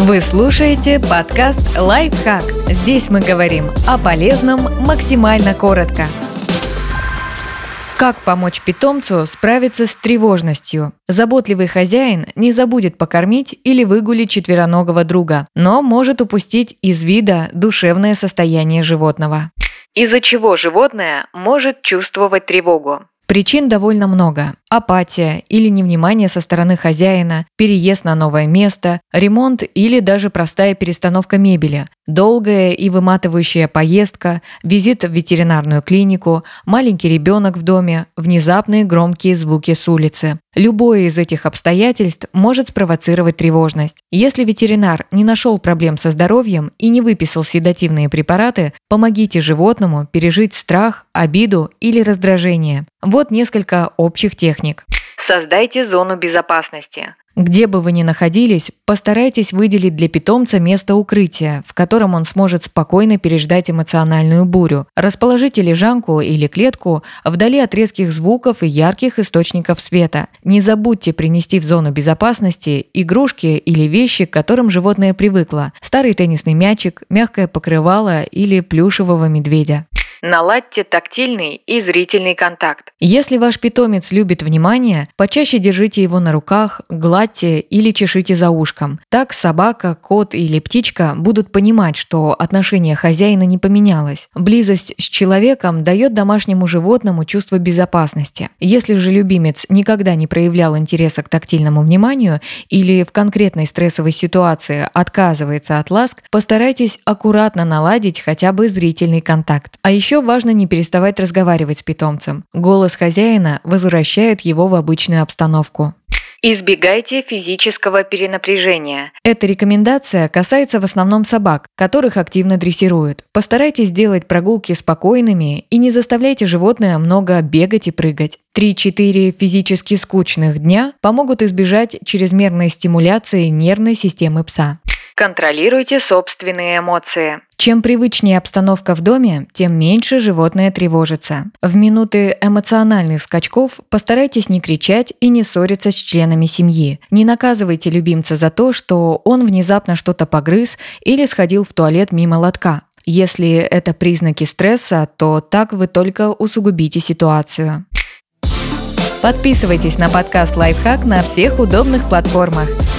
Вы слушаете подкаст «Лайфхак». Здесь мы говорим о полезном максимально коротко. Как помочь питомцу справиться с тревожностью? Заботливый хозяин не забудет покормить или выгулить четвероногого друга, но может упустить из вида душевное состояние животного. Из-за чего животное может чувствовать тревогу? Причин довольно много. Апатия или невнимание со стороны хозяина, переезд на новое место, ремонт или даже простая перестановка мебели, долгая и выматывающая поездка, визит в ветеринарную клинику, маленький ребенок в доме, внезапные громкие звуки с улицы. Любое из этих обстоятельств может спровоцировать тревожность. Если ветеринар не нашел проблем со здоровьем и не выписал седативные препараты, помогите животному пережить страх, обиду или раздражение. Вот несколько общих техник. Создайте зону безопасности. Где бы вы ни находились, постарайтесь выделить для питомца место укрытия, в котором он сможет спокойно переждать эмоциональную бурю. Расположите лежанку или клетку вдали от резких звуков и ярких источников света. Не забудьте принести в зону безопасности игрушки или вещи, к которым животное привыкло. Старый теннисный мячик, мягкое покрывало или плюшевого медведя. Наладьте тактильный и зрительный контакт. Если ваш питомец любит внимание, почаще держите его на руках, гладьте или чешите за ушком. Так собака, кот или птичка будут понимать, что отношение хозяина не поменялось. Близость с человеком дает домашнему животному чувство безопасности. Если же любимец никогда не проявлял интереса к тактильному вниманию или в конкретной стрессовой ситуации отказывается от ласк, постарайтесь аккуратно наладить хотя бы зрительный контакт. А еще еще важно не переставать разговаривать с питомцем. Голос хозяина возвращает его в обычную обстановку. Избегайте физического перенапряжения. Эта рекомендация касается в основном собак, которых активно дрессируют. Постарайтесь сделать прогулки спокойными и не заставляйте животное много бегать и прыгать. 3-4 физически скучных дня помогут избежать чрезмерной стимуляции нервной системы пса. Контролируйте собственные эмоции. Чем привычнее обстановка в доме, тем меньше животное тревожится. В минуты эмоциональных скачков постарайтесь не кричать и не ссориться с членами семьи. Не наказывайте любимца за то, что он внезапно что-то погрыз или сходил в туалет мимо лотка. Если это признаки стресса, то так вы только усугубите ситуацию. Подписывайтесь на подкаст «Лайфхак» на всех удобных платформах –